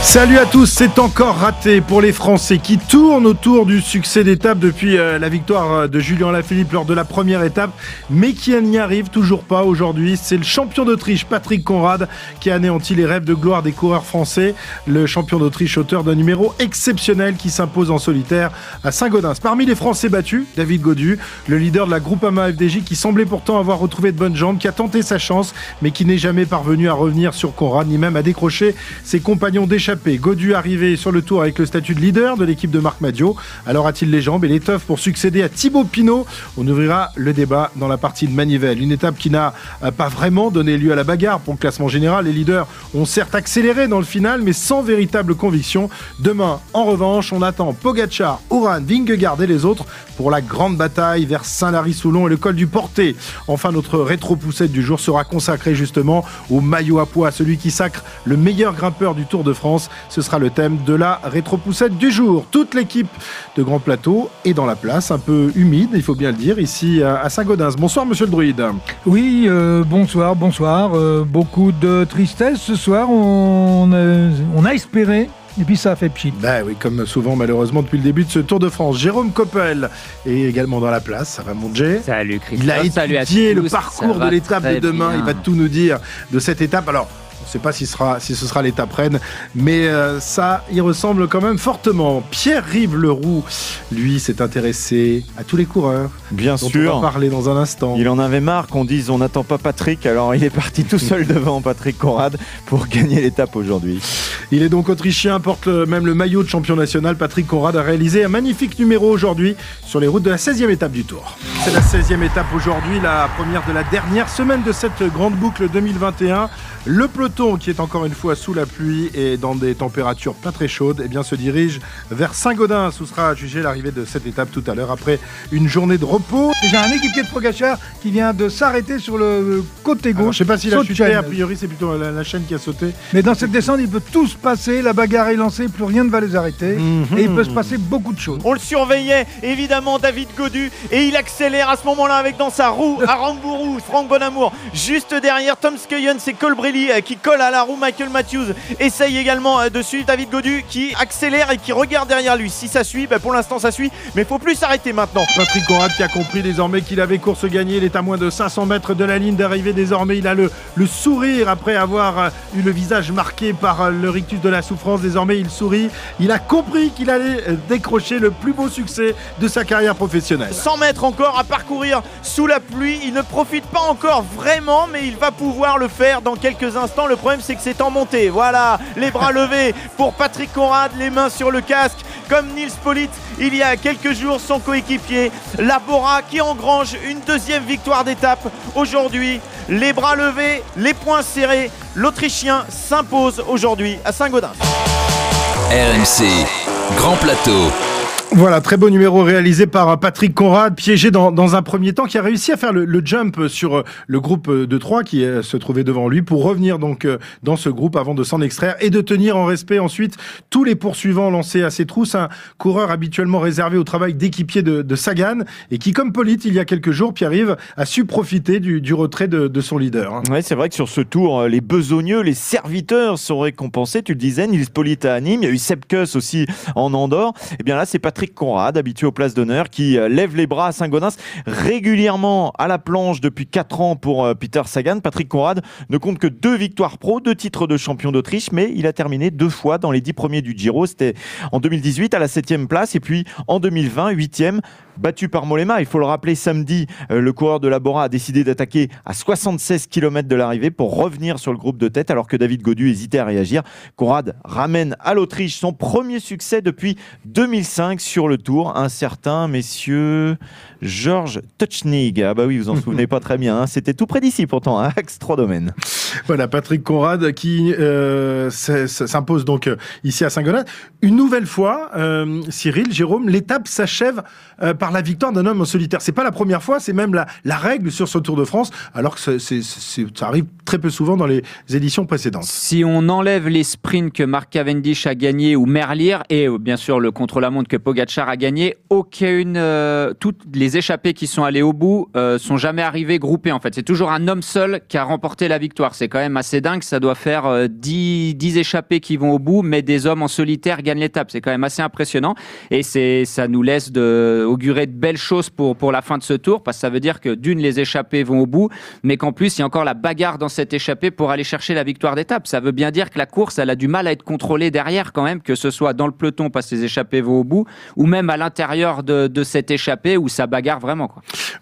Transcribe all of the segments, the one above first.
Salut à tous, c'est encore raté pour les Français qui tournent autour du succès d'étape depuis euh, la victoire euh, de Julien Lafilippe lors de la première étape, mais qui n'y arrive toujours pas aujourd'hui. C'est le champion d'Autriche, Patrick Conrad, qui a anéanti les rêves de gloire des coureurs français. Le champion d'Autriche, auteur d'un numéro exceptionnel qui s'impose en solitaire à Saint-Gaudens. Parmi les Français battus, David Godu, le leader de la Groupama FDJ, qui semblait pourtant avoir retrouvé de bonnes jambes, qui a tenté sa chance, mais qui n'est jamais parvenu à revenir sur Conrad, ni même à décrocher ses compagnons d'échappée Godu arrivé sur le tour avec le statut de leader de l'équipe de Marc Madio. Alors a-t-il les jambes et l'étoffe pour succéder à Thibaut Pinot On ouvrira le débat dans la partie de Manivelle. Une étape qui n'a euh, pas vraiment donné lieu à la bagarre pour le classement général. Les leaders ont certes accéléré dans le final, mais sans véritable conviction. Demain, en revanche, on attend Pogachar, Uran, Vingegaard et les autres pour la grande bataille vers Saint-Lary-Soulon et le col du Porté. Enfin, notre rétro-poussette du jour sera consacrée justement au maillot à poids, celui qui sacre le meilleur grimpeur du Tour de France. Ce sera le thème de la rétro-poussette du jour. Toute l'équipe de Grand Plateau est dans la place, un peu humide, il faut bien le dire, ici à Saint-Gaudens. Bonsoir, monsieur le druide. Oui, euh, bonsoir, bonsoir. Euh, beaucoup de tristesse ce soir. On, on a espéré et puis ça a fait pchit. Ben oui, comme souvent malheureusement depuis le début de ce Tour de France. Jérôme Coppel est également dans la place. Ça va mon Salut Christophe. Il a étudié le parcours de l'étape de demain. Il va tout nous dire de cette étape. Alors, ne sais pas si ce sera, si ce sera l'étape Rennes, mais euh, ça y ressemble quand même fortement. Pierre-Rive Leroux, lui, s'est intéressé à tous les coureurs. Bien dont sûr. On va parler dans un instant. Il en avait marre qu'on dise on n'attend pas Patrick, alors il est parti tout seul devant Patrick Conrad pour gagner l'étape aujourd'hui. Il est donc autrichien, porte même le maillot de champion national. Patrick Conrad a réalisé un magnifique numéro aujourd'hui sur les routes de la 16e étape du Tour. C'est la 16e étape aujourd'hui, la première de la dernière semaine de cette grande boucle 2021. Le peloton, qui est encore une fois sous la pluie et dans des températures pas très chaudes, eh bien, se dirige vers Saint-Gaudens, où sera jugée l'arrivée de cette étape tout à l'heure, après une journée de repos. J'ai un équipier de Pogachar qui vient de s'arrêter sur le côté Alors, gauche. je sais pas s'il a chuté, a priori c'est plutôt la, la chaîne qui a sauté. Mais dans cette descente, il peut tout se passer. La bagarre est lancée, plus rien ne va les arrêter. Mhm. Et il peut se passer beaucoup de choses. On le surveillait, évidemment, David Godu, et il accélère à ce moment-là avec dans sa roue Arambourou, Franck Bonamour. Juste derrière, Tom Skeyen, c'est Colbrelli euh, qui colle à la roue. Michael Matthews essaye également euh, de suivre David Godu qui accélère et qui regarde derrière lui. Si ça suit, bah, pour l'instant ça suit, mais faut plus s'arrêter maintenant. Patrick Conrad qui a compris désormais qu'il avait course gagnée. Il est à moins de 500 mètres de la ligne d'arrivée. Désormais, il a le, le sourire après avoir euh, eu le visage marqué par euh, le rictus de la souffrance. Désormais, il sourit. Il a compris qu'il allait décrocher le plus beau succès de sa carrière professionnelle. 100 mètres encore à parcourir sous la pluie. Il ne profite pas encore vraiment, mais il va pouvoir le faire dans quelques instants. Le problème, c'est que c'est en montée. Voilà, les bras levés pour Patrick Conrad, les mains sur le casque, comme Nils Polite il y a quelques jours, son coéquipier Labora qui engrange une deuxième victoire d'étape aujourd'hui. Les bras levés, les poings serrés. L'Autrichien s'impose aujourd'hui à Saint-Gaudens. RMC. Grand plateau. Voilà, très beau numéro réalisé par euh, Patrick Conrad, piégé dans, un premier temps, qui a réussi à faire le, jump sur euh, le groupe euh, de trois qui se trouvait devant lui pour revenir donc dans ce groupe avant de s'en extraire et de tenir en respect ensuite tous les poursuivants lancés à ses trousses. Un coureur habituellement réservé au travail d'équipier de, Sagan et qui, comme Polite, il y a quelques jours, Pierre-Yves, a su profiter du, retrait de, son leader. hein. Ouais, c'est vrai que sur ce tour, les besogneux, les serviteurs sont récompensés. Tu le disais, Nils Polite à Nîmes, il y a eu Sepkus aussi en Andorre. Et bien là, c'est Patrick Conrad, habitué aux places d'honneur, qui euh, lève les bras à Saint-Gaudens régulièrement à la planche depuis 4 ans pour euh, Peter Sagan. Patrick Conrad ne compte que deux victoires pro, deux titres de champion d'Autriche, mais il a terminé deux fois dans les dix premiers du Giro. C'était en 2018 à la 7 place et puis en 2020, 8e battu par Molema. Il faut le rappeler, samedi, euh, le coureur de Labora a décidé d'attaquer à 76 km de l'arrivée pour revenir sur le groupe de tête alors que David Godu hésitait à réagir. Conrad ramène à l'Autriche son premier succès depuis 2005 sur le tour. Un certain, messieurs, Georges Touchnig. Ah bah oui, vous en souvenez pas très bien. hein. C'était tout près d'ici pourtant, à Axe 3 domaines. Voilà, Patrick Conrad qui euh, s'impose donc euh, ici à Saint-Gonin. Une nouvelle fois, euh, Cyril, Jérôme, l'étape s'achève par la victoire d'un homme en solitaire. C'est pas la première fois, c'est même la, règle sur ce Tour de France, alors que ça arrive très peu souvent dans les éditions précédentes. Si on enlève les sprints que Mark Cavendish a gagné ou Merlier et bien sûr le contre-la-montre que Pogacar a gagné, aucune, toutes les échappées qui sont allées au bout sont jamais arrivées groupées en fait. C'est toujours un homme seul qui a remporté la victoire. C'est quand même assez dingue. Ça doit faire 10, euh, 10 échappés qui vont au bout, mais des hommes en solitaire gagnent l'étape. C'est quand même assez impressionnant. Et c'est, ça nous laisse augurer de belles choses pour, la fin de ce tour, parce que ça veut dire que d'une, les échappés vont au bout, mais qu'en plus, il y a encore la bagarre dans cette échappée pour aller chercher la victoire d'étape. Ça veut bien dire que la course, elle a du mal à être contrôlée derrière quand même, que ce soit dans le peloton parce que les échappés vont au bout, ou même à l'intérieur de, de cette échappée où ça bagarre vraiment.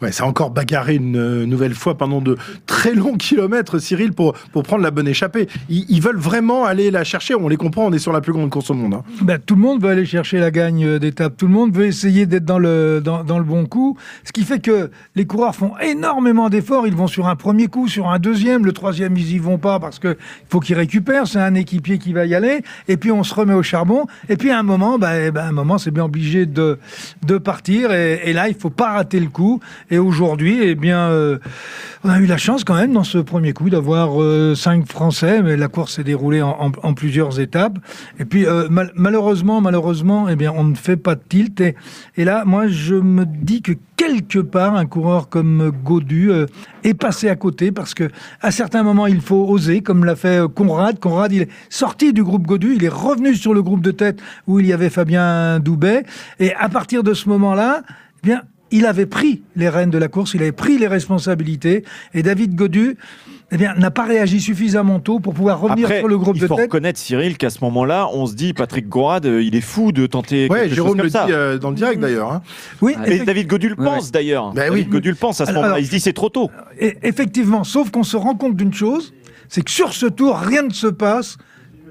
Ouais, ça a encore bagarré une euh, nouvelle fois pendant de très longs kilomètres, Cyril, pour, pour prendre la bonne échappée. Ils, veulent vraiment aller la chercher. On les comprend, on est sur la plus grande course au monde. Hein. Ben, tout le monde veut aller chercher la gagne euh, d'étape. Tout le monde veut essayer d'être dans le, dans, dans, le bon coup. Ce qui fait que les coureurs font énormément d'efforts. Ils vont sur un premier coup, sur un deuxième. Le troisième, ils y vont pas parce qu'il faut qu'ils récupèrent. C'est un équipier qui va y aller. Et puis, on se remet au charbon. Et puis, à un moment, ben, ben un moment, c'est bien obligé de, de partir. Et, et, là, il faut pas rater le coup. Et aujourd'hui, eh bien, euh, on a eu la chance quand même dans ce premier coup d'avoir euh, cinq Français, mais la course s'est déroulée en, plusieurs étapes. Et puis euh, mal, malheureusement, malheureusement, eh bien, on ne fait pas de tilt. Et, et, là, moi, je me dis que quelque part, un coureur comme Godu euh, est passé à côté parce que à certains moments, il faut oser, comme l'a fait Conrad. Conrad, il est sorti du groupe Godu, il est revenu sur le groupe de tête où il y avait Fabien Doubet. Et à partir de ce moment-là, eh bien, il avait pris les rênes de la course, il avait pris les responsabilités, et David Godu eh bien, n'a pas réagi suffisamment tôt pour pouvoir revenir sur le groupe de tête. Il faut reconnaître, Cyril, qu'à ce moment-là, on se dit, Patrick Gourad, euh, il est fou de tenter ouais, quelque Jérôme chose comme le dit euh, dans le direct d'ailleurs. Hein. Oui, mais David Godu le pense d'ailleurs. Ben David Godu le pense à ce moment-là. Il se dit, c'est trop tôt. effectivement, sauf qu'on se rend compte d'une chose, c'est que sur ce tour, rien ne se passe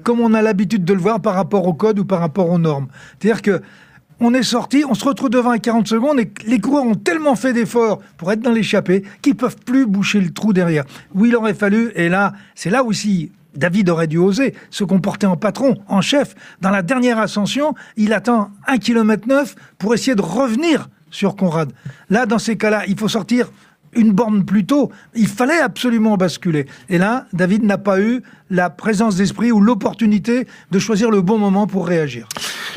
comme on a l'habitude de le voir par rapport au code ou par rapport aux normes. C'est-à-dire que on est sorti, on se retrouve devant à 40 secondes et les coureurs ont tellement fait d'efforts pour être dans l'échappée qu'ils peuvent plus boucher le trou derrière. Oui, il aurait fallu, et là, c'est là aussi David aurait dû oser se comporter en patron, en chef. Dans la dernière ascension, il attend 1 km 9 pour essayer de revenir sur Conrad. Là, dans ces cas-là, il faut sortir une borne plus tôt. Il fallait absolument basculer. Et là, David n'a pas eu la présence d'esprit ou l'opportunité de choisir le bon moment pour réagir.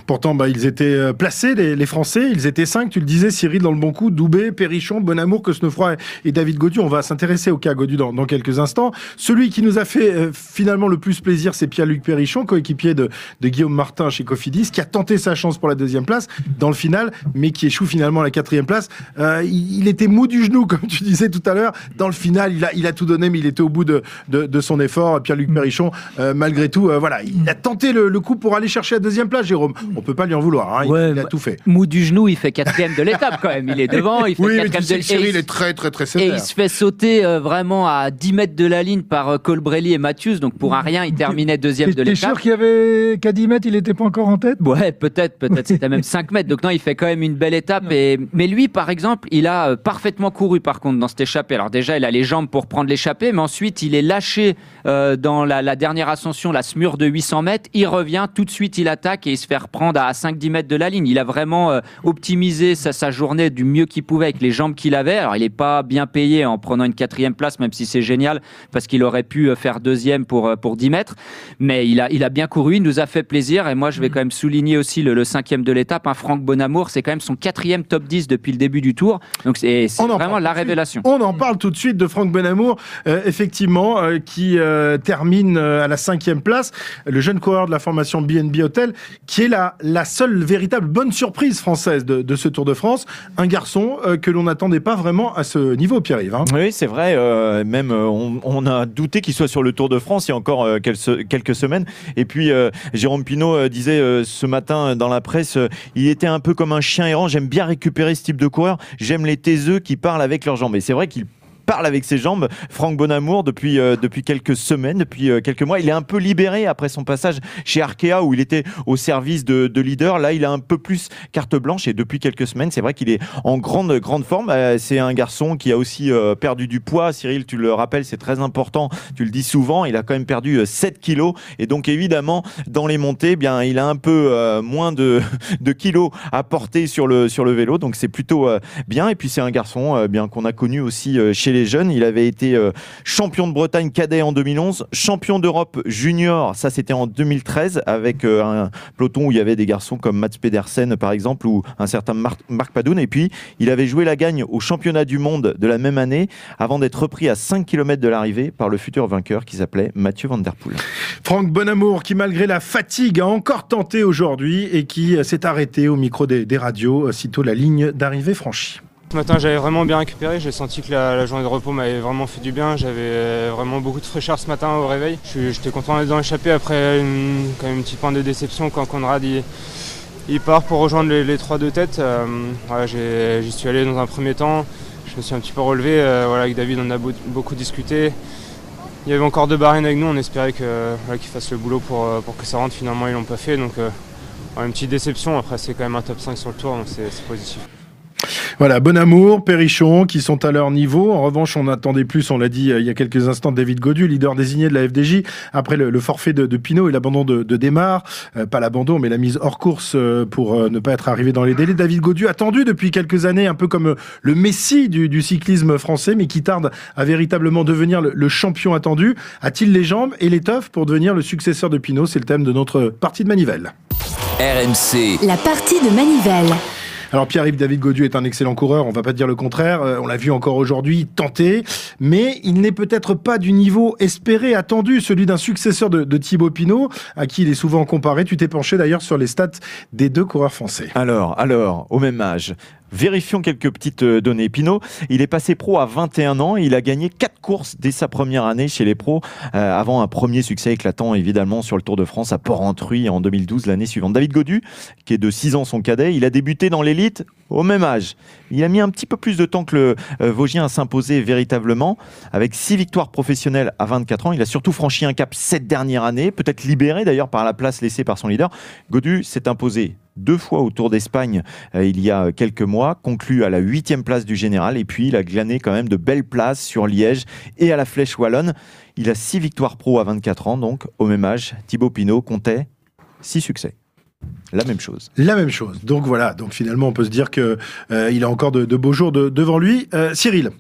Pourtant, bah, ils étaient euh, placés, les, Français. Ils étaient cinq, tu le disais, Cyril, dans le bon coup. Doubé, Perrichon, Bonamour, Cosnefroy et David Godu. On va s'intéresser au cas Godu dans, quelques instants. Celui qui nous a fait euh, finalement le plus plaisir, c'est Pierre-Luc Perrichon, coéquipier de, Guillaume Martin chez Cofidis, qui a tenté sa chance pour la deuxième place dans le final, mais qui échoue finalement à la quatrième place. Euh, il, était mou du genou, comme tu disais tout à l'heure. Dans le final, il a, il a tout donné, mais il était au bout de, de, de son effort. Pierre-Luc Perrichon, malgré tout, voilà, il a tenté le, le coup pour aller chercher la deuxième place, Jérôme on peut pas lui en vouloir. Hein. il, a tout fait. Mou du genou, il fait quatrième de l'étape quand même. Il est devant, il fait oui, quatrième de Cyril est très très très sévère. Et il se fait sauter euh, vraiment à 10 mètres de la ligne par euh, Colbrelli et Matthews. Donc pour un rien, il terminait deuxième de l'étape. T'es sûr qu'il y avait qu'à 10 mètres, il n'était pas encore en tête? Ouais, peut-être, peut-être. C'était même 5 mètres. Donc non, il fait quand même une belle étape. Et... Mais lui, par exemple, il a euh, parfaitement couru par contre dans cette échappée. Alors déjà, il a les jambes pour prendre l'échappée, mais ensuite, il est lâché dans la, la, dernière ascension, la smure de 800 mètres. Il revient, tout de suite, il attaque et il se fait reprendre à 5-10 mètres de la ligne. Il a vraiment euh, optimisé sa, journée du mieux qu'il pouvait avec les jambes qu'il avait. Alors, il n'est pas bien payé en prenant une quatrième place, même si c'est génial, parce qu'il aurait pu euh, faire deuxième pour, euh, pour 10 mètres. Mais il a, il a bien couru, il nous a fait plaisir. Et moi, je vais quand même souligner aussi le, cinquième de l'étape. hein, Franck Bonamour, c'est quand même son quatrième top 10 depuis le début du tour. Donc, c'est vraiment la révélation. On en parle tout de suite de Franck Bonamour, effectivement, qui termine à la cinquième place. Le jeune coureur de la formation BNB Hotel, qui est la, la seule véritable bonne surprise française de, ce Tour de France. Un garçon euh, que l'on n'attendait pas vraiment à ce niveau, Pierre-Yves. Hein. Oui, c'est vrai. Euh, même euh, on, a douté qu'il soit sur le Tour de France il y a encore quelques, quelques semaines. Et puis Jérôme Pinault disait ce matin dans la presse, il était un peu comme un chien errant. J'aime bien récupérer ce type de coureur. J'aime les taiseux qui parlent avec leurs jambes. Et c'est vrai qu'il parle avec ses jambes. Franck Bonamour, depuis, depuis quelques semaines, depuis quelques mois, il est un peu libéré après son passage chez Arkea où il était au service de, de leader. Là, il a un peu plus carte blanche et depuis quelques semaines, c'est vrai qu'il est en grande, grande forme. c'est un garçon qui a aussi perdu du poids. Cyril, tu le rappelles, c'est très important. Tu le dis souvent, il a quand même perdu 7 kilos et donc évidemment, dans les montées, eh bien, il a un peu moins de, de kilos à porter sur le, sur le vélo. Donc c'est plutôt euh, bien. Et puis c'est un garçon euh, bien qu'on a connu aussi euh, chez les Il avait été champion de Bretagne cadet en 2011, champion d'Europe junior, ça c'était en 2013, avec un peloton où il y avait des garçons comme Mats Pedersen par exemple, ou un certain Marc, Padoun. Et puis il avait joué la gagne au championnat du monde de la même année, avant d'être repris à 5 km de l'arrivée par le futur vainqueur qui s'appelait Mathieu Van Der Poel. Franck Bonamour, qui malgré la fatigue a encore tenté aujourd'hui et qui s'est arrêté au micro des radios, sitôt la ligne d'arrivée franchie. Ce matin, j'avais vraiment bien récupéré. J'ai senti que la, journée de repos m'avait vraiment fait du bien. J'avais euh, vraiment beaucoup de fraîcheur ce matin au réveil. J'étais content d'être dans l'échappée après une, quand même une petite pointe de déception quand Conrad il, part pour rejoindre les, trois de tête. Euh, J'y suis allé dans un premier temps. Je me suis un petit peu relevé. Euh, voilà, avec David, on a beaucoup discuté. Il y avait encore deux barines avec nous. On espérait qu'ils fassent le boulot pour, pour, que ça rentre. Finalement, ils l'ont pas fait. Donc, une petite déception. Après, c'est quand même un top 5 sur le tour, donc c'est positif. Voilà, Bonamour, Perrichon, qui sont à leur niveau. En revanche, on attendait plus, on l'a dit euh, il y a quelques instants, David Godu, leader désigné de la FDJ, après le, forfait de, de, Pinot et l'abandon de, de. Euh, pas l'abandon, mais la mise hors course euh, pour ne pas être arrivé dans les délais. David Godu, attendu depuis quelques années, un peu comme le messie du, cyclisme français, mais qui tarde à véritablement devenir le, le champion attendu. A-t-il les jambes et l'étoffe pour devenir le successeur de Pinot? C'est le thème de notre partie de manivelle. RMC. La partie de manivelle. Alors Pierre-Yves David Godieu est un excellent coureur, on va pas dire le contraire, euh, on l'a vu encore aujourd'hui tenter, mais il n'est peut-être pas du niveau espéré, attendu, celui d'un successeur de, de, Thibaut Pinot, à qui il est souvent comparé. Tu t'es penché d'ailleurs sur les stats des deux coureurs français. Alors, alors, au même âge, Vérifions quelques petites euh, données. Pinot, il est passé pro à 21 ans. Il a gagné 4 courses dès sa première année chez les pros, euh, avant un premier succès éclatant évidemment sur le Tour de France à Port-Entruy en 2012, l'année suivante. David Godu, qui est de 6 ans son cadet, il a débuté dans l'élite au même âge. Il a mis un petit peu plus de temps que le euh, Vosgien à s'imposer véritablement. Avec 6 victoires professionnelles à 24 ans, il a surtout franchi un cap cette dernière année, peut-être libéré d'ailleurs par la place laissée par son leader. Godu s'est imposé deux fois au Tour d'Espagne euh, il y a quelques mois, conclu à la huitième place du général, et puis il a glané quand même de belles places sur Liège et à la Flèche Wallonne. Il a six victoires pro à 24 ans, donc au même âge, Thibaut Pinot comptait six succès. La même chose. La même chose. Donc voilà, donc finalement on peut se dire qu'il euh, il a encore de, beaux jours devant lui. Euh, Cyril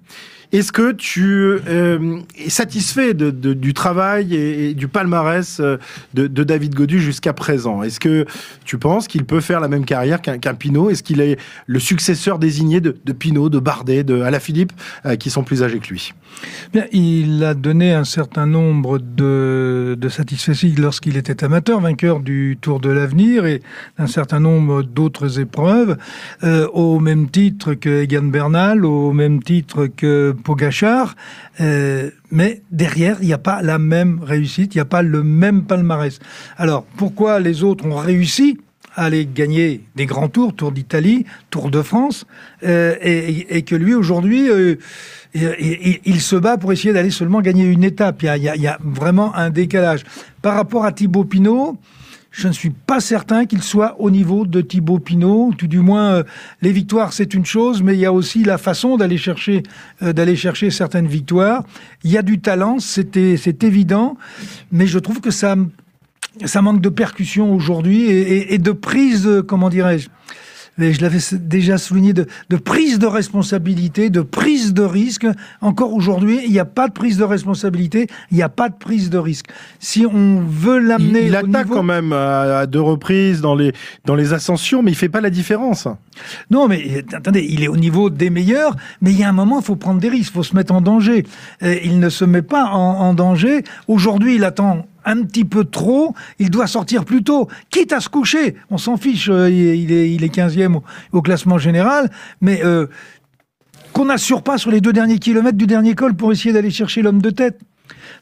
est-ce que tu euh, es satisfait du travail et, du palmarès euh, de, David Godu jusqu'à présent? Est-ce que tu penses qu'il peut faire la même carrière qu'un Pinot? Est-ce qu'il est le successeur désigné de, Pinot, de Bardet, de Alaphilippe, euh, qui sont plus âgés que lui? Bien, Il a donné un certain nombre de, de satisfactions lorsqu'il était amateur, vainqueur du Tour de l'Avenir et d'un certain nombre d'autres épreuves, au même titre que Egan Bernal, au même titre que Pogachar, euh, mais derrière, il n'y a pas la même réussite, il n'y a pas le même palmarès. Alors, pourquoi les autres ont réussi à aller gagner des grands tours, Tour d'Italie, Tour de France, euh, et, que lui, aujourd'hui, euh, il, se bat pour essayer d'aller seulement gagner une étape? Il y, a, il y a vraiment un décalage. Par rapport à Thibaut Pinot, je ne suis pas certain qu'il soit au niveau de Thibaut Pinot. Tout du moins, euh, les victoires, c'est une chose, mais il y a aussi la façon d'aller chercher, euh, chercher certaines victoires. Il y a du talent, c'est évident, mais je trouve que ça, ça manque de percussion aujourd'hui et, et, de prise, comment dirais-je, je l'avais déjà souligné, de, prise de responsabilité, de prise de risque. Encore aujourd'hui, il n'y a pas de prise de responsabilité, il n'y a pas de prise de risque. Si on veut l'amener. Il, il attaque quand même à, deux reprises dans les, dans les ascensions, mais il fait pas la différence. Non, mais attendez, il est au niveau des meilleurs, mais il y a un moment, il faut prendre des risques, il faut se mettre en danger. il ne se met pas en danger. Aujourd'hui, il attend un petit peu trop, il doit sortir plus tôt, quitte à se coucher. On s'en fiche, euh, il, est, il est 15e au, classement général, mais euh, qu'on n'assure pas sur les deux derniers kilomètres du dernier col pour essayer d'aller chercher l'homme de tête.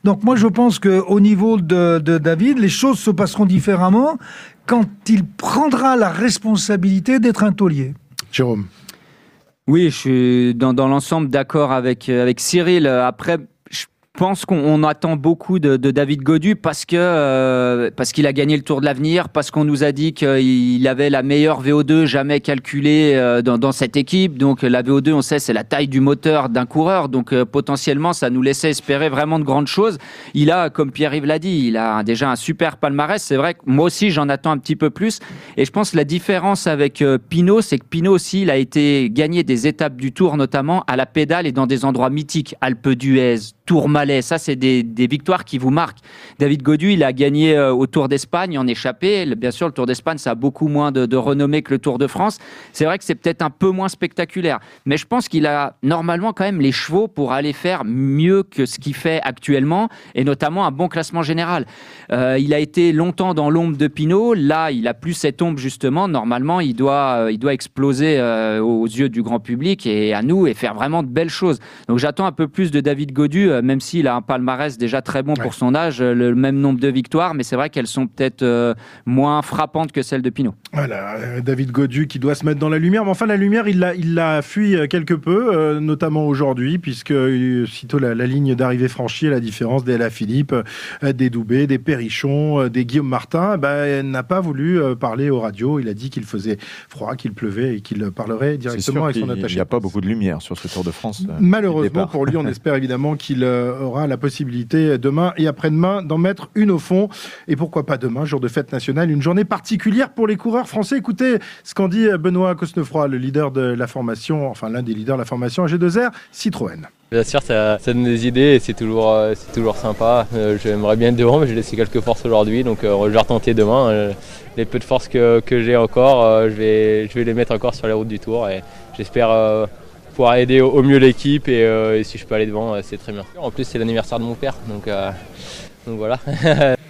Donc moi je pense qu'au niveau de, de, David, les choses se passeront différemment quand il prendra la responsabilité d'être un taulier. Jérôme Oui, je suis dans, dans l'ensemble d'accord avec, avec Cyril. Après, pense qu'on attend beaucoup de, David Godu parce que euh, parce qu'il a gagné le Tour de l'avenir, parce qu'on nous a dit qu'il avait la meilleure VO2 jamais calculée euh, dans, cette équipe. Donc la VO2, on sait, c'est la taille du moteur d'un coureur. Donc euh, potentiellement, ça nous laissait espérer vraiment de grandes choses. Il a, comme Pierre-Yves l'a dit, il a déjà un super palmarès. C'est vrai que moi aussi, j'en attends un petit peu plus. Et je pense que la différence avec Pinot, c'est que Pinot aussi, il a été gagné des étapes du Tour, notamment à la pédale et dans des endroits mythiques, Alpe d'Huez, Tourmalet. Ça, c'est des, victoires qui vous marquent. David Godu, il a gagné euh, au Tour d'Espagne en échappé. Bien sûr, le Tour d'Espagne, ça a beaucoup moins de, renommée que le Tour de France. C'est vrai que c'est peut-être un peu moins spectaculaire. Mais je pense qu'il a normalement quand même les chevaux pour aller faire mieux que ce qu'il fait actuellement et notamment un bon classement général. Euh, il a été longtemps dans l'ombre de Pinot. Là, il a plus cette ombre justement. Normalement, il doit, euh, il doit exploser aux yeux du grand public et à nous et faire vraiment de belles choses. Donc j'attends un peu plus de David Godu euh, même s'il a un palmarès déjà très bon pour son âge, euh, le même nombre de victoires, mais c'est vrai qu'elles sont peut-être euh, moins frappantes que celles de Pinot. Voilà, David Godu qui doit se mettre dans la lumière, mais enfin la lumière, il l'a, il l'a fui quelque peu, notamment aujourd'hui, puisque sitôt la, ligne d'arrivée franchie, la différence des La Philippe, des Doubé, des Perrichon, des Guillaume Martin, bah, n'a pas voulu parler aux radios. Il a dit qu'il faisait froid, qu'il pleuvait et qu'il parlerait directement avec son attaché. Il n'y a pas beaucoup de lumière sur ce Tour de France. Malheureusement pour lui, on espère évidemment qu'il aura la possibilité demain et après-demain d'en mettre une au fond. Et pourquoi pas demain, jour de fête nationale, une journée particulière pour les coureurs français. Écoutez ce qu'en dit Benoît Cosnefroy, le leader de la formation, enfin l'un des leaders de la formation G2R, Citroën. Bien sûr, ça, donne des idées et c'est toujours, euh, c'est toujours sympa. Euh, j'aimerais bien être devant, mais j'ai laissé quelques forces aujourd'hui, donc je vais retenter demain. les peu de forces que, j'ai encore, je, vais, je vais les mettre encore sur les routes du Tour et j'espère pouvoir aider au, mieux l'équipe euh, et, si je peux aller devant, euh, c'est très bien. En plus, c'est l'anniversaire de mon père, donc, euh, donc voilà.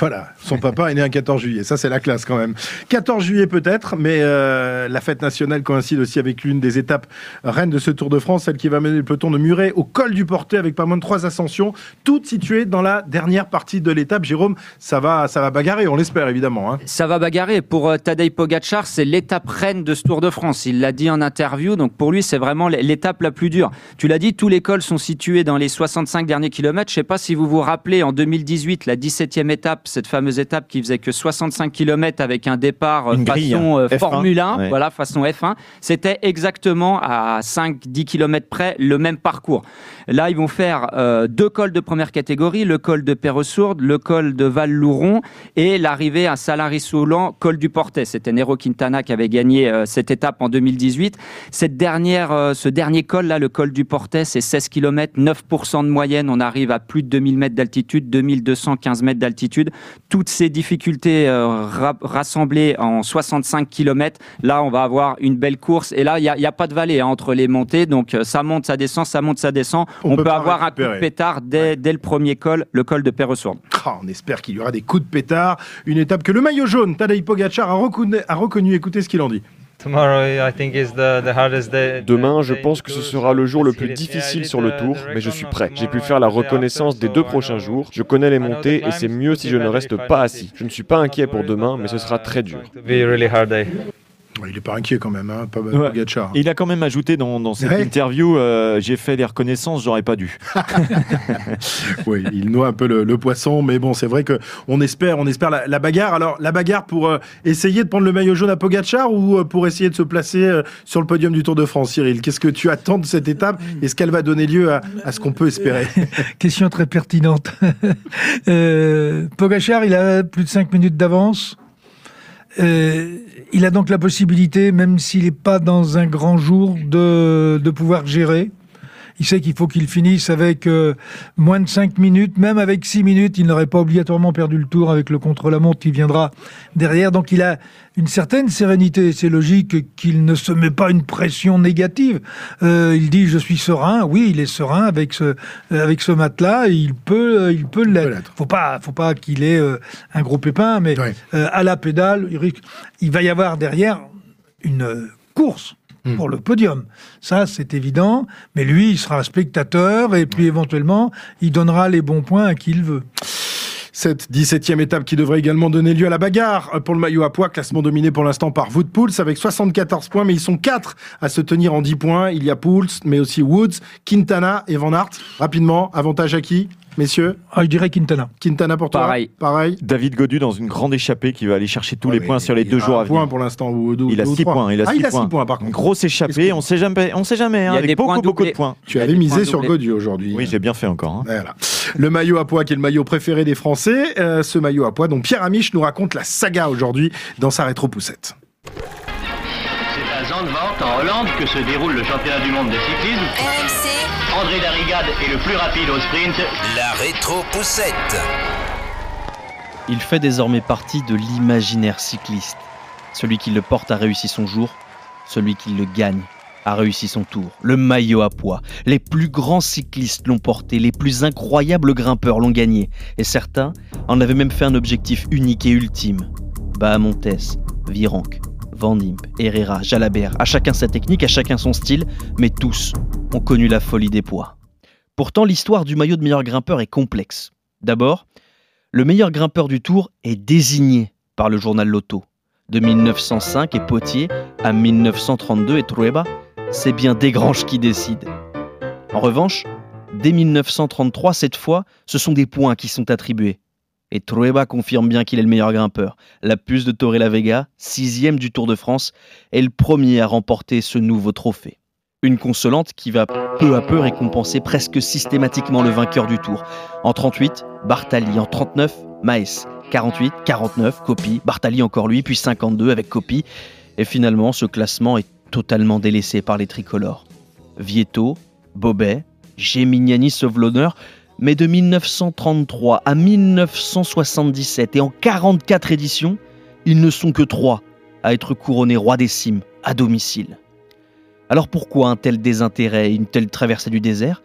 Voilà, son papa est né un 14 juillet, ça c'est la classe quand même. 14 juillet peut-être, mais euh, la fête nationale coïncide aussi avec l'une des étapes reines de ce Tour de France, celle qui va mener le peloton de Muret au col du Portet avec pas moins de trois ascensions, toutes situées dans la dernière partie de l'étape. Jérôme, ça va, ça va bagarrer, on l'espère évidemment. Hein. Ça va bagarrer. Pour euh, Tadej Pogacar, c'est l'étape reine de ce Tour de France. Il l'a dit en interview, donc pour lui c'est vraiment l'étape la plus dure. Tu l'as dit, tous les cols sont situés dans les 65 derniers kilomètres. Je sais pas si vous vous rappelez, en 2018, la 17e étape cette fameuse étape qui faisait que 65 km avec un départ euh, façon euh, Formule 1, voilà, façon F1. C'était exactement à 5-10 km près le même parcours. Là, ils vont faire euh, deux cols de première catégorie, le col de Perresourde, le col de Val-Louron et l'arrivée à Salaris-Soulan, col du Portet. C'était Nero Quintana qui avait gagné cette étape en 2018. Cette dernière, ce dernier col là, le col du Portet, c'est 16 km, 9% de moyenne. On arrive à plus de 2000 mètres d'altitude, 2215 mètres d'altitude toutes ces difficultés euh, rassemblées en 65 km, là, on va avoir une belle course. Et là, il n'y a, pas de vallée hein, entre les montées. Donc, euh, ça monte, ça descend, ça monte, ça descend. On, peut, avoir un coup de pétard dès, le premier col, le col de Perresourde. Ah, on espère qu'il y aura des coups de pétard. Une étape que le maillot jaune, Tadej Pogacar, a reconnu. A reconnu. Écoutez ce qu'il en dit. Demain, je pense que ce sera le jour le plus difficile sur le tour, mais je suis prêt. J'ai pu faire la reconnaissance des deux prochains jours. Je connais les montées et c'est mieux si je ne reste pas assis. Je ne suis pas inquiet pour demain, mais ce sera très dur. Il n'est pas inquiet quand même, hein, pas Il a quand même ajouté dans, cette interview euh, J'ai fait des reconnaissances, j'aurais pas dû. oui, il noie un peu le, poisson, mais bon, c'est vrai qu'on espère, on espère la, bagarre. Alors, la bagarre pour euh, essayer de prendre le maillot jaune à Pogachar ou euh, pour essayer de se placer sur le podium du Tour de France, Cyril? Qu'est-ce que tu attends de cette étape? Est-ce qu'elle va donner lieu à, à ce qu'on peut espérer? Question très pertinente. Pogachar, il a plus de 5 minutes d'avance. Euh, il a donc la possibilité, même s'il n'est pas dans un grand jour, de, de pouvoir gérer. Il sait qu'il faut qu'il finisse avec euh, moins de 5 minutes. Même avec 6 minutes, il n'aurait pas obligatoirement perdu le tour avec le contre-la-montre qui viendra derrière. Donc il a une certaine sérénité. C'est logique qu'il ne se met pas une pression négative. Euh, il dit je suis serein. Oui, il est serein avec ce avec ce matelas. Il peut il peut l'être. Faut pas faut pas qu'il ait euh, un gros pépin, mais à la pédale, il va y avoir derrière une course Hmm. pour le podium. Ça, c'est évident. Mais lui, il sera spectateur et puis éventuellement, il donnera les bons points à qui il veut. Cette 17e étape qui devrait également donner lieu à la bagarre pour le maillot à poids, classement dominé pour l'instant par Wood Pouls avec 74 points, mais ils sont 4 à se tenir en 10 points. Il y a Pouls, mais aussi Woods, Quintana et Van Aert. Rapidement, avantage à qui Messieurs ah, Je dirais Quintana. Quintana pour toi Pareil. Pareil. David Godu dans une grande échappée qui va aller chercher tous Ouais, les points sur les il deux jours à venir. point pour l'instant. ou deux- Il a deux ou 6 trois. points. Il a ah, 6 il a points. 6 points par Une contre. grosse échappée. On sait jamais. On sait jamais. hein, Il y a avec des beaucoup, beaucoup de points. Tu Il avais misé sur. Godu aujourd'hui. Oui, j'ai bien fait encore. hein. Voilà. Le maillot à poids qui est le maillot préféré des Français. euh, ce maillot à poids dont Pierre Amiche nous raconte la saga aujourd'hui dans sa rétro-poussette. C'est à Zandvoort, en Hollande, que se déroule le championnat du monde de cyclisme. André Darrigade est le plus rapide au sprint. la rétro-poussette. Il fait désormais partie de l'imaginaire cycliste. Celui qui le porte a réussi son jour, celui qui le gagne a réussi son tour. Le maillot à poids. Les plus grands cyclistes l'ont porté, les plus incroyables grimpeurs l'ont gagné, et certains en avaient même fait un objectif unique et ultime. Bahamontes, Virenque, Van Impe, Herrera, Jalabert, à chacun sa technique, à chacun son style, mais tous ont connu la folie des poids. Pourtant, l'histoire du maillot de meilleur grimpeur est complexe. D'abord, le meilleur grimpeur du Tour est désigné par le journal Lotto. De 1905 et Potier à 1932 et Trueba, c'est bien Desgranges qui décide. En revanche, dès 1933, cette fois, ce sont des points qui sont attribués. Et Trueba confirme bien qu'il est le meilleur grimpeur. La puce de Torre la Vega, sixième du Tour de France, est le premier à remporter ce nouveau trophée. Une consolante qui va peu à peu récompenser presque systématiquement le vainqueur du Tour. En 38, Bartali. En 39, Maes. 48, 49, Coppi. Bartali encore lui, puis 52 avec Coppi. Et finalement, ce classement est totalement délaissé par les tricolores. Vieto, Bobet, Gemignani sauve l'honneur, mais de 1933 à 1977 et en 44 éditions, ils ne sont que trois à être couronnés roi des cimes à domicile. Alors pourquoi un tel désintérêt et une telle traversée du désert?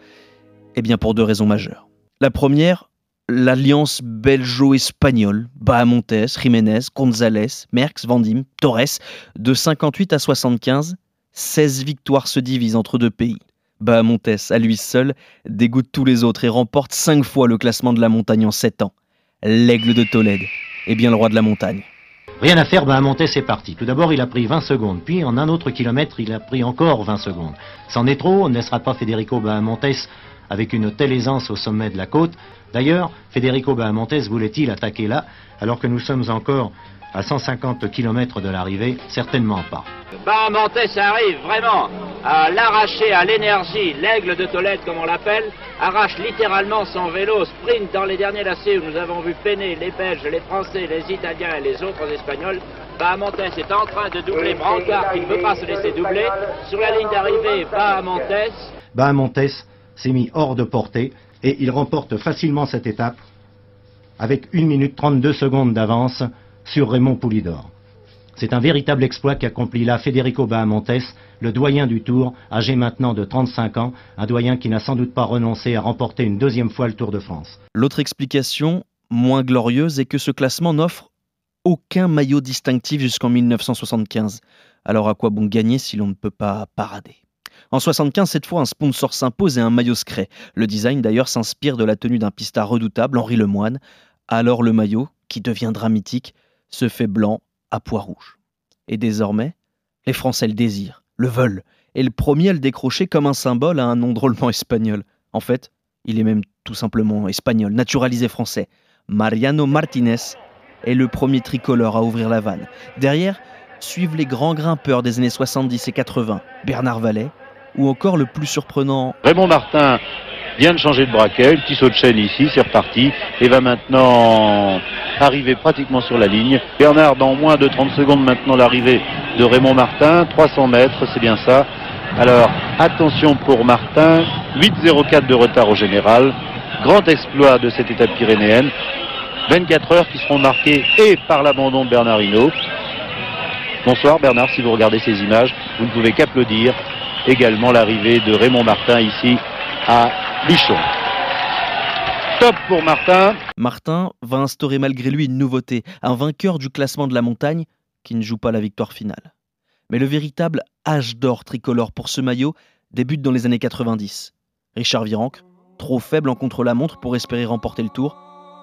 Eh bien pour deux raisons majeures. La première, l'alliance belgeo-espagnole, Bahamontes, Jiménez, González, Merckx, Vandim, Torres, de 58 à 75, 16 victoires se divisent entre deux pays. Bahamontes, à lui seul, dégoûte tous les autres et remporte 5 fois le classement de la montagne en 7 ans. L'aigle de Tolède est bien le roi de la montagne. Rien à faire, Bahamontes est parti. Tout d'abord, il a pris 20 secondes. Puis, en un autre kilomètre, il a pris encore 20 secondes. C'en est trop, on ne laissera pas Federico Bahamontes avec une telle aisance au sommet de la côte. D'ailleurs, Federico Bahamontes voulait-il attaquer là, alors que nous sommes encore à 150 km de l'arrivée Certainement pas. Bahamontes arrive vraiment à l'arracher à l'énergie, l'aigle de Tolède comme on l'appelle, arrache littéralement son vélo, sprint dans les derniers lacets où nous avons vu peiner les Belges, les Français, les Italiens et les autres Espagnols. Bahamontes est en train de doubler Brancard qui ne veut pas se laisser doubler. Sur la ligne d'arrivée, Bahamontes. Bahamontes s'est mis hors de portée et il remporte facilement cette étape avec 1 minute 32 secondes d'avance sur Raymond Poulidor. C'est un véritable exploit qu'accomplit là Federico Bahamontes, le doyen du Tour, âgé maintenant de 35 ans, un doyen qui n'a sans doute pas renoncé à remporter une deuxième fois le Tour de France. L'autre explication, moins glorieuse, est que ce classement n'offre aucun maillot distinctif jusqu'en 1975. Alors à quoi bon gagner si l'on ne peut pas parader? En 75, cette fois, un sponsor s'impose et un maillot se crée. Le design d'ailleurs s'inspire de la tenue d'un pistard redoutable, Henri Lemoine. Alors le maillot, qui deviendra mythique, se fait blanc à pois rouge. Et désormais, les Français le désirent, le veulent, et le premier à le décrocher comme un symbole a un nom drôlement espagnol. En fait, il est même tout simplement espagnol, naturalisé français. Mariano Martinez est le premier tricolore à ouvrir la vanne. Derrière, suivent les grands grimpeurs des années 70 et 80, Bernard Vallet, ou encore le plus surprenant Raymond Martin vient de changer de braquet, le petit saut de chaîne ici, c'est reparti, et va maintenant arriver pratiquement sur la ligne. Bernard dans moins de 30 secondes maintenant l'arrivée de Raymond Martin, 300 mètres, c'est bien ça. Alors attention pour Martin, 8.04 de retard au général, grand exploit de cette étape pyrénéenne. 24 heures qui seront marquées et par l'abandon de Bernard Hinault. Bonsoir Bernard, si vous regardez ces images, vous ne pouvez qu'applaudir également l'arrivée de Raymond Martin ici à Bichon. Top pour Martin. Martin va instaurer malgré lui une nouveauté, un vainqueur du classement de la montagne qui ne joue pas la victoire finale. Mais le véritable âge d'or tricolore pour ce maillot débute dans les années 90. Richard Virenque, trop faible en contre-la-montre pour espérer remporter le tour,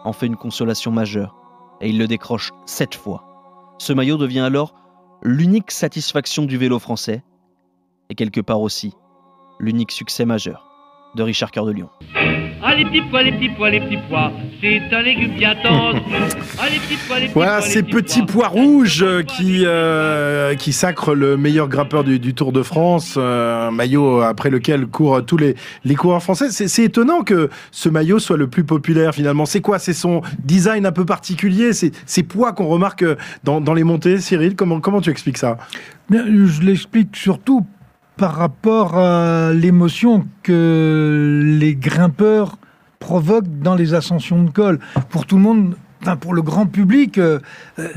en fait une consolation majeure et il le décroche sept fois. Ce maillot devient alors l'unique satisfaction du vélo français et quelque part aussi l'unique succès majeur de Richard Cœur de Lion. Les petits pois, les petits pois, les petits pois, c'est un légume bien tendre. Les petits pois, les petits Voilà, pois, ces petits pois rouges euh, qui, euh, qui sacrent le meilleur grimpeur du, du Tour de France, euh, un maillot après lequel courent tous les, les coureurs français. C'est c'est étonnant que ce maillot soit le plus populaire finalement. C'est quoi? C'est son design un peu particulier? C'est ces poids qu'on remarque dans, dans les montées, Cyril comment, comment tu expliques ça? Bien, je l'explique surtout par rapport à l'émotion que les grimpeurs provoquent dans les ascensions de col. Pour tout le monde, pour le grand public, euh, euh,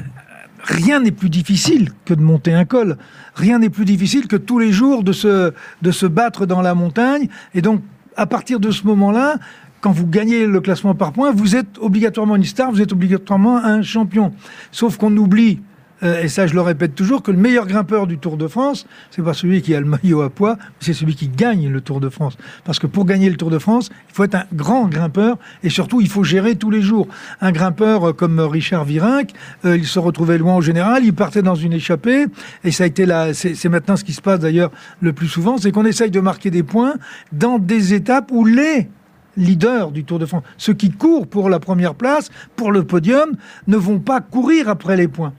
rien n'est plus difficile que de monter un col. Rien n'est plus difficile que tous les jours de se, de se battre dans la montagne. Et donc, à partir de ce moment-là, quand vous gagnez le classement par points, vous êtes obligatoirement une star, vous êtes obligatoirement un champion. Sauf qu'on oublie, euh, et ça je le répète toujours, que le meilleur grimpeur du Tour de France, c'est pas celui qui a le maillot à poids, c'est celui qui gagne le Tour de France. Parce que pour gagner le Tour de France, il faut être un grand grimpeur et surtout il faut gérer tous les jours. Un grimpeur euh, comme Richard Virenque, euh, il se retrouvait loin au général, il partait dans une échappée et ça a été là, c'est maintenant ce qui se passe d'ailleurs le plus souvent, c'est qu'on essaye de marquer des points dans des étapes où les leaders du Tour de France, ceux qui courent pour la première place, pour le podium, ne vont pas courir après les points.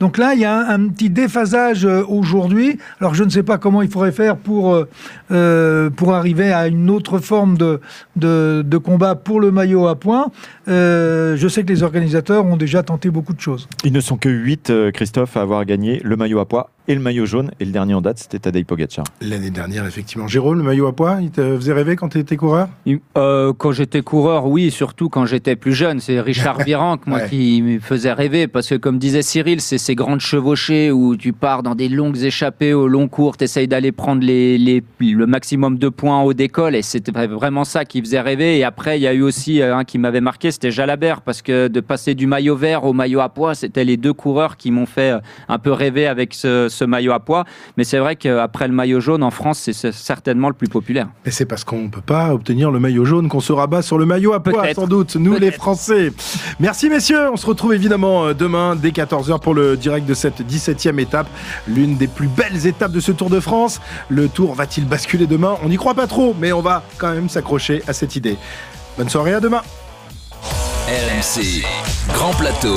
Donc là, il y a un, petit déphasage euh, aujourd'hui. Alors je ne sais pas comment il faudrait faire pour, euh, euh, pour arriver à une autre forme de, de, combat pour le maillot à points. Je sais que les organisateurs ont déjà tenté beaucoup de choses. Ils ne sont que 8, Christophe, à avoir gagné le maillot à poids et le maillot jaune. Et le dernier en date, c'était Tadej Pogacar. L'année dernière, effectivement. Jérôme, le maillot à poids, il te faisait rêver quand tu étais coureur? Euh, quand j'étais coureur, oui, surtout quand j'étais plus jeune. C'est Richard Virenque, moi, Ouais. qui me faisait rêver. Parce que, comme disait Cyril, c'est ces grandes chevauchées où tu pars dans des longues échappées au long cours, tu essayes d'aller prendre les, les- le maximum de points au décolle. Et c'était vraiment ça qui faisait rêver. Et après, il y a eu aussi euh, un qui m'avait marqué, c'était Jalabert. Parce que de passer du maillot vert au maillot à poids, c'était les deux coureurs qui m'ont fait euh, un peu rêver avec ce, ce maillot à poids. Mais c'est vrai qu'après le maillot jaune, en France, c'est- certainement le plus populaire. Et c'est parce qu'on ne peut pas obtenir le maillot jaune qu'on se rabat sur le maillot à poids, sans doute, nous les Français. Merci messieurs, on se retrouve évidemment euh, demain dès 14h pour le direct de cette 17e étape, l'une des plus belles étapes de ce Tour de France. Le Tour va-t-il basculer demain? On n'y croit pas trop, mais on va quand même s'accrocher à cette idée. Bonne soirée, à demain RMC, Grand Plateau.